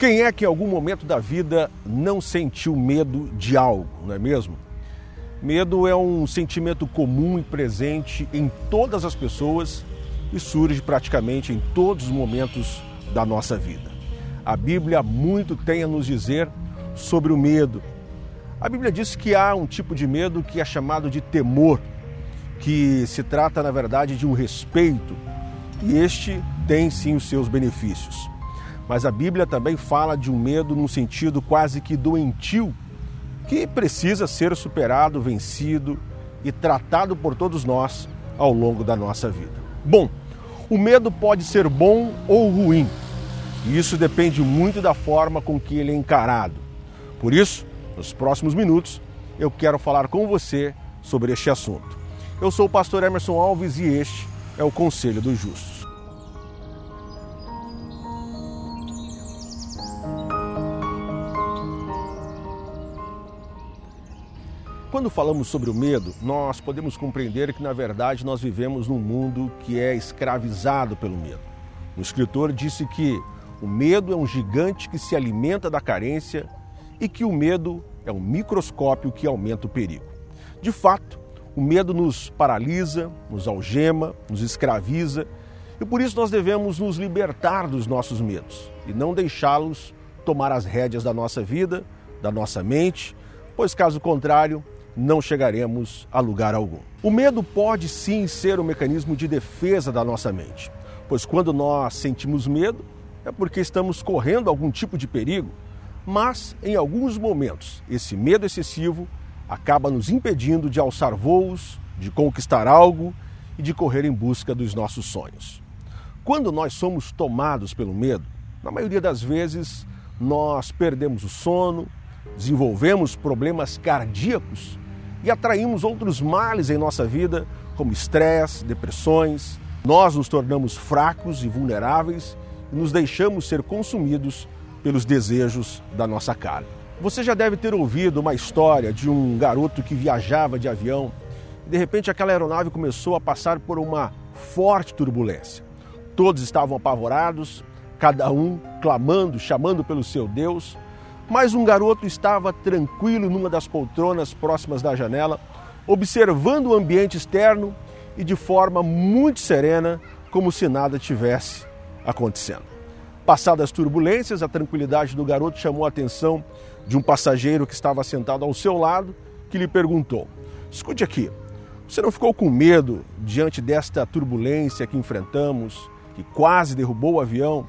Quem é que em algum momento da vida não sentiu medo de algo, não é mesmo? Medo é um sentimento comum e presente em todas as pessoas e surge praticamente em todos os momentos da nossa vida. A Bíblia muito tem a nos dizer sobre o medo. A Bíblia diz que há um tipo de medo que é chamado de temor, que se trata, na verdade, de um respeito, e este tem sim os seus benefícios. Mas a Bíblia também fala de um medo num sentido quase que doentio, que precisa ser superado, vencido e tratado por todos nós ao longo da nossa vida. Bom, o medo pode ser bom ou ruim, e isso depende muito da forma com que ele é encarado. Por isso, nos próximos minutos, eu quero falar com você sobre este assunto. Eu sou o pastor Emerson Alves e este é o Conselho dos Justos. Quando falamos sobre o medo, nós podemos compreender que, na verdade, nós vivemos num mundo que é escravizado pelo medo. O escritor disse que o medo é um gigante que se alimenta da carência e que o medo é um microscópio que aumenta o perigo. De fato, o medo nos paralisa, nos algema, nos escraviza e por isso nós devemos nos libertar dos nossos medos e não deixá-los tomar as rédeas da nossa vida, da nossa mente, pois caso contrário, não chegaremos a lugar algum. O medo pode sim ser um mecanismo de defesa da nossa mente, pois quando nós sentimos medo é porque estamos correndo algum tipo de perigo, mas em alguns momentos esse medo excessivo acaba nos impedindo de alçar voos, de conquistar algo e de correr em busca dos nossos sonhos. Quando nós somos tomados pelo medo, na maioria das vezes nós perdemos o sono, desenvolvemos problemas cardíacos e atraímos outros males em nossa vida, como estresse, depressões. Nós nos tornamos fracos e vulneráveis e nos deixamos ser consumidos pelos desejos da nossa carne. Você já deve ter ouvido uma história de um garoto que viajava de avião e de repente aquela aeronave começou a passar por uma forte turbulência. Todos estavam apavorados, cada um clamando, chamando pelo seu Deus, mas um garoto estava tranquilo numa das poltronas próximas da janela, observando o ambiente externo e de forma muito serena, como se nada tivesse acontecendo. Passadas as turbulências, a tranquilidade do garoto chamou a atenção de um passageiro que estava sentado ao seu lado, que lhe perguntou: Escute aqui, você não ficou com medo diante desta turbulência que enfrentamos, que quase derrubou o avião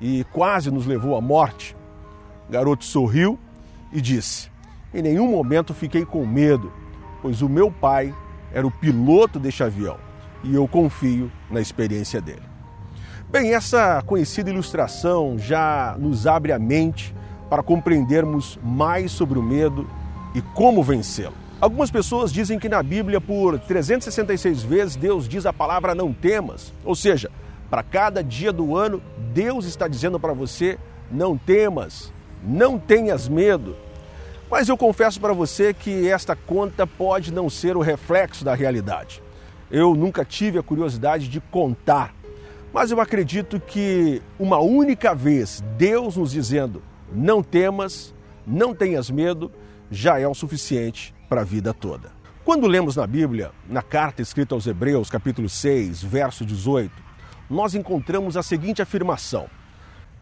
e quase nos levou à morte? Garoto sorriu e disse: Em nenhum momento fiquei com medo, pois o meu pai era o piloto deste avião e eu confio na experiência dele. Bem, essa conhecida ilustração já nos abre a mente para compreendermos mais sobre o medo e como vencê-lo. Algumas pessoas dizem que na Bíblia, por 366 vezes, Deus diz a palavra não temas. Ou seja, para cada dia do ano, Deus está dizendo para você: não temas, não tenhas medo. Mas eu confesso para você que esta conta pode não ser o reflexo da realidade. Eu nunca tive a curiosidade de contar, mas eu acredito que uma única vez Deus nos dizendo: não temas, não tenhas medo, já é o suficiente para a vida toda. Quando lemos na Bíblia, na carta escrita aos Hebreus, capítulo 6, verso 18, nós encontramos a seguinte afirmação: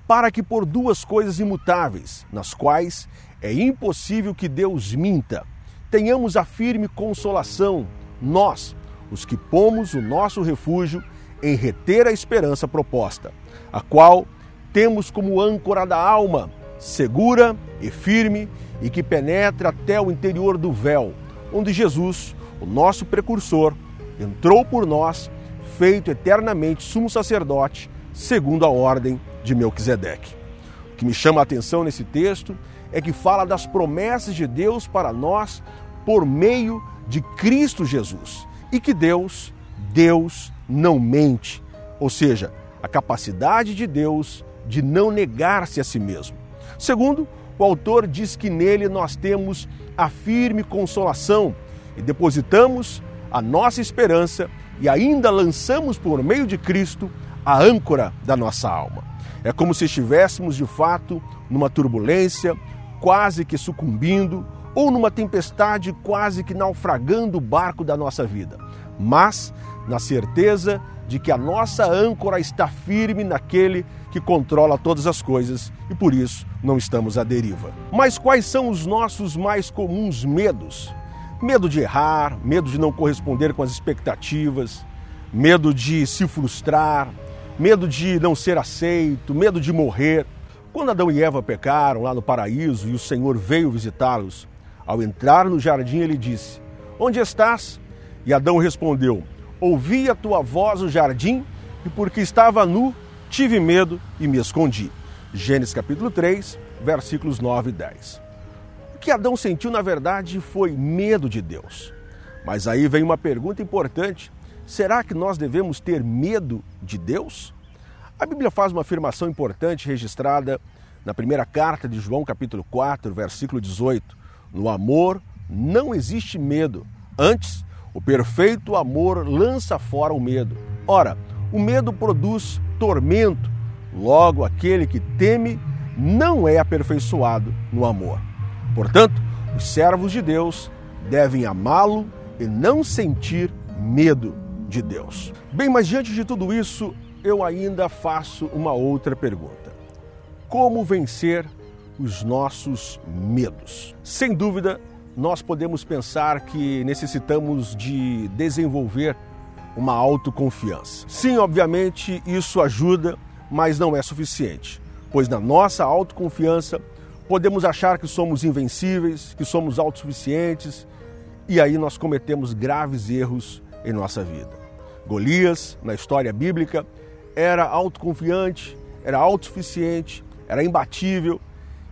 para que por duas coisas imutáveis, nas quais é impossível que Deus minta, tenhamos a firme consolação, nós, os que pomos o nosso refúgio em reter a esperança proposta, a qual temos como âncora da alma, segura e firme e que penetra até o interior do véu, onde Jesus, o nosso precursor, entrou por nós, feito eternamente sumo sacerdote, segundo a ordem de Melquisedeque. O que me chama a atenção nesse texto é que fala das promessas de Deus para nós por meio de Cristo Jesus e que Deus, Deus não mente, ou seja, a capacidade de Deus de não negar-se a si mesmo. Segundo, o autor diz que nele nós temos a firme consolação e depositamos a nossa esperança e ainda lançamos por meio de Cristo a âncora da nossa alma. É como se estivéssemos de fato numa turbulência, quase que sucumbindo, ou numa tempestade, quase que naufragando o barco da nossa vida. Mas na certeza de que a nossa âncora está firme naquele que controla todas as coisas e por isso não estamos à deriva. Mas quais são os nossos mais comuns medos? Medo de errar, medo de não corresponder com as expectativas, medo de se frustrar, medo de não ser aceito, medo de morrer. Quando Adão e Eva pecaram lá no paraíso e o Senhor veio visitá-los, ao entrar no jardim ele disse: Onde estás? E Adão respondeu: Ouvi a tua voz no jardim e porque estava nu, tive medo e me escondi. Gênesis capítulo 3, versículos 9 e 10. O que Adão sentiu, na verdade, foi medo de Deus. Mas aí vem uma pergunta importante: será que nós devemos ter medo de Deus? A Bíblia faz uma afirmação importante registrada na primeira carta de João, capítulo 4, versículo 18. No amor não existe medo, antes, o perfeito amor lança fora o medo. Ora, o medo produz tormento, logo aquele que teme não é aperfeiçoado no amor. Portanto, os servos de Deus devem amá-lo e não sentir medo de Deus. Bem, mas diante de tudo isso, eu ainda faço uma outra pergunta: Como vencer os nossos medos? Sem dúvida, nós podemos pensar que necessitamos de desenvolver uma autoconfiança. Sim, obviamente, isso ajuda, mas não é suficiente, pois na nossa autoconfiança podemos achar que somos invencíveis, que somos autossuficientes, e aí nós cometemos graves erros em nossa vida. Golias, na história bíblica, era autoconfiante, era autossuficiente, era imbatível,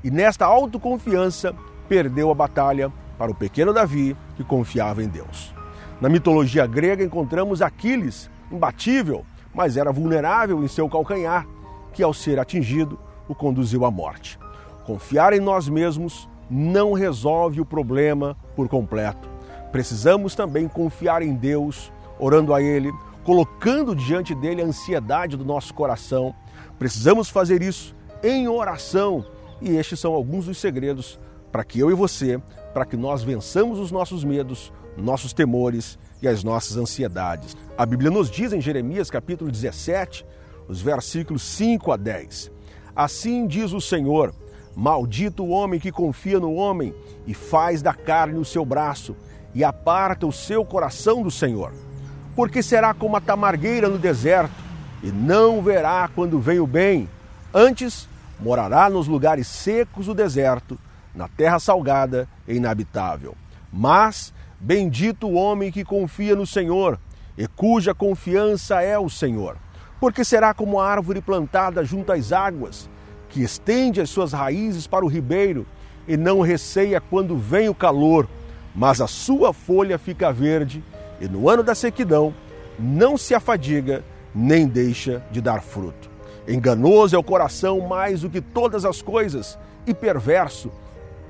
e nesta autoconfiança perdeu a batalha para o pequeno Davi que confiava em Deus. Na mitologia grega encontramos Aquiles, imbatível, mas era vulnerável em seu calcanhar, que ao ser atingido o conduziu à morte. Confiar em nós mesmos não resolve o problema por completo. Precisamos também confiar em Deus, orando a Ele, colocando diante dele a ansiedade do nosso coração. Precisamos fazer isso em oração, e estes são alguns dos segredos para que eu e você, para que nós vençamos os nossos medos, nossos temores e as nossas ansiedades. A Bíblia nos diz em Jeremias capítulo 17, os versículos 5 a 10. Assim diz o Senhor: Maldito o homem que confia no homem e faz da carne o seu braço e aparta o seu coração do Senhor. Porque será como a tamargueira no deserto e não verá quando vem o bem. Antes, morará nos lugares secos do deserto na terra salgada e inabitável. Mas bendito o homem que confia no Senhor e cuja confiança é o Senhor. Porque será como a árvore plantada junto às águas, que estende as suas raízes para o ribeiro e não receia quando vem o calor, mas a sua folha fica verde e no ano da sequidão não se afadiga nem deixa de dar fruto. Enganoso é o coração mais do que todas as coisas e perverso.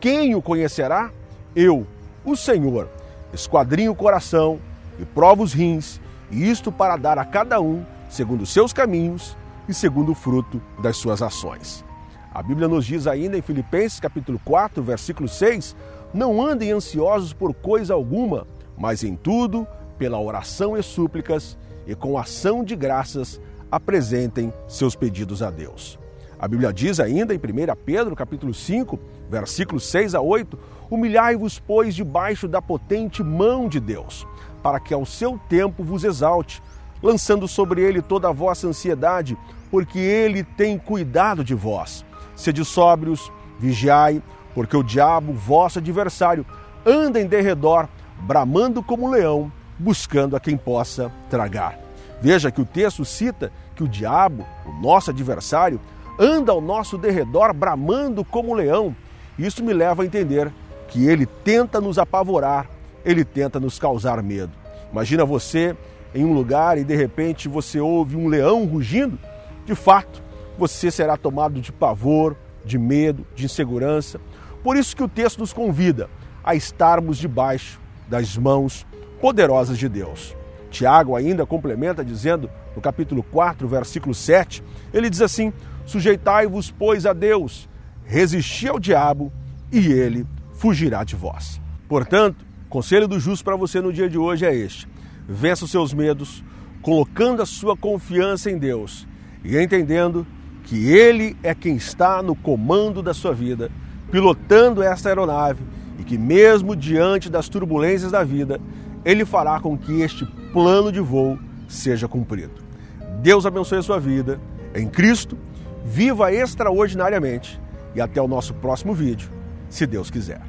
Quem o conhecerá? Eu, o Senhor, esquadrinho o coração e provo os rins, e isto para dar a cada um segundo os seus caminhos e segundo o fruto das suas ações. A Bíblia nos diz ainda em Filipenses capítulo 4, versículo 6: Não andem ansiosos por coisa alguma, mas em tudo, pela oração e súplicas e com ação de graças, apresentem seus pedidos a Deus. A Bíblia diz ainda em 1 Pedro, capítulo 5, versículos 6 a 8: Humilhai-vos, pois, debaixo da potente mão de Deus, para que ao seu tempo vos exalte, lançando sobre ele toda a vossa ansiedade, porque ele tem cuidado de vós. Sede sóbrios, vigiai, porque o diabo, vosso adversário, anda em derredor, bramando como leão, buscando a quem possa tragar. Veja que o texto cita que o diabo, o nosso adversário, anda ao nosso derredor bramando como leão. Isso me leva a entender que ele tenta nos apavorar, ele tenta nos causar medo. Imagina você em um lugar e de repente você ouve um leão rugindo. De fato, você será tomado de pavor, de medo, de insegurança. Por isso que o texto nos convida a estarmos debaixo das mãos poderosas de Deus. Tiago ainda complementa dizendo, no capítulo 4, versículo 7, ele diz assim: Sujeitai-vos, pois, a Deus, resisti ao diabo e ele fugirá de vós. Portanto, conselho do justo para você no dia de hoje é este: vença os seus medos, colocando a sua confiança em Deus e entendendo que Ele é quem está no comando da sua vida, pilotando esta aeronave e que, mesmo diante das turbulências da vida, Ele fará com que este plano de voo seja cumprido. Deus abençoe a sua vida. Em Cristo, viva extraordinariamente e até o nosso próximo vídeo, se Deus quiser.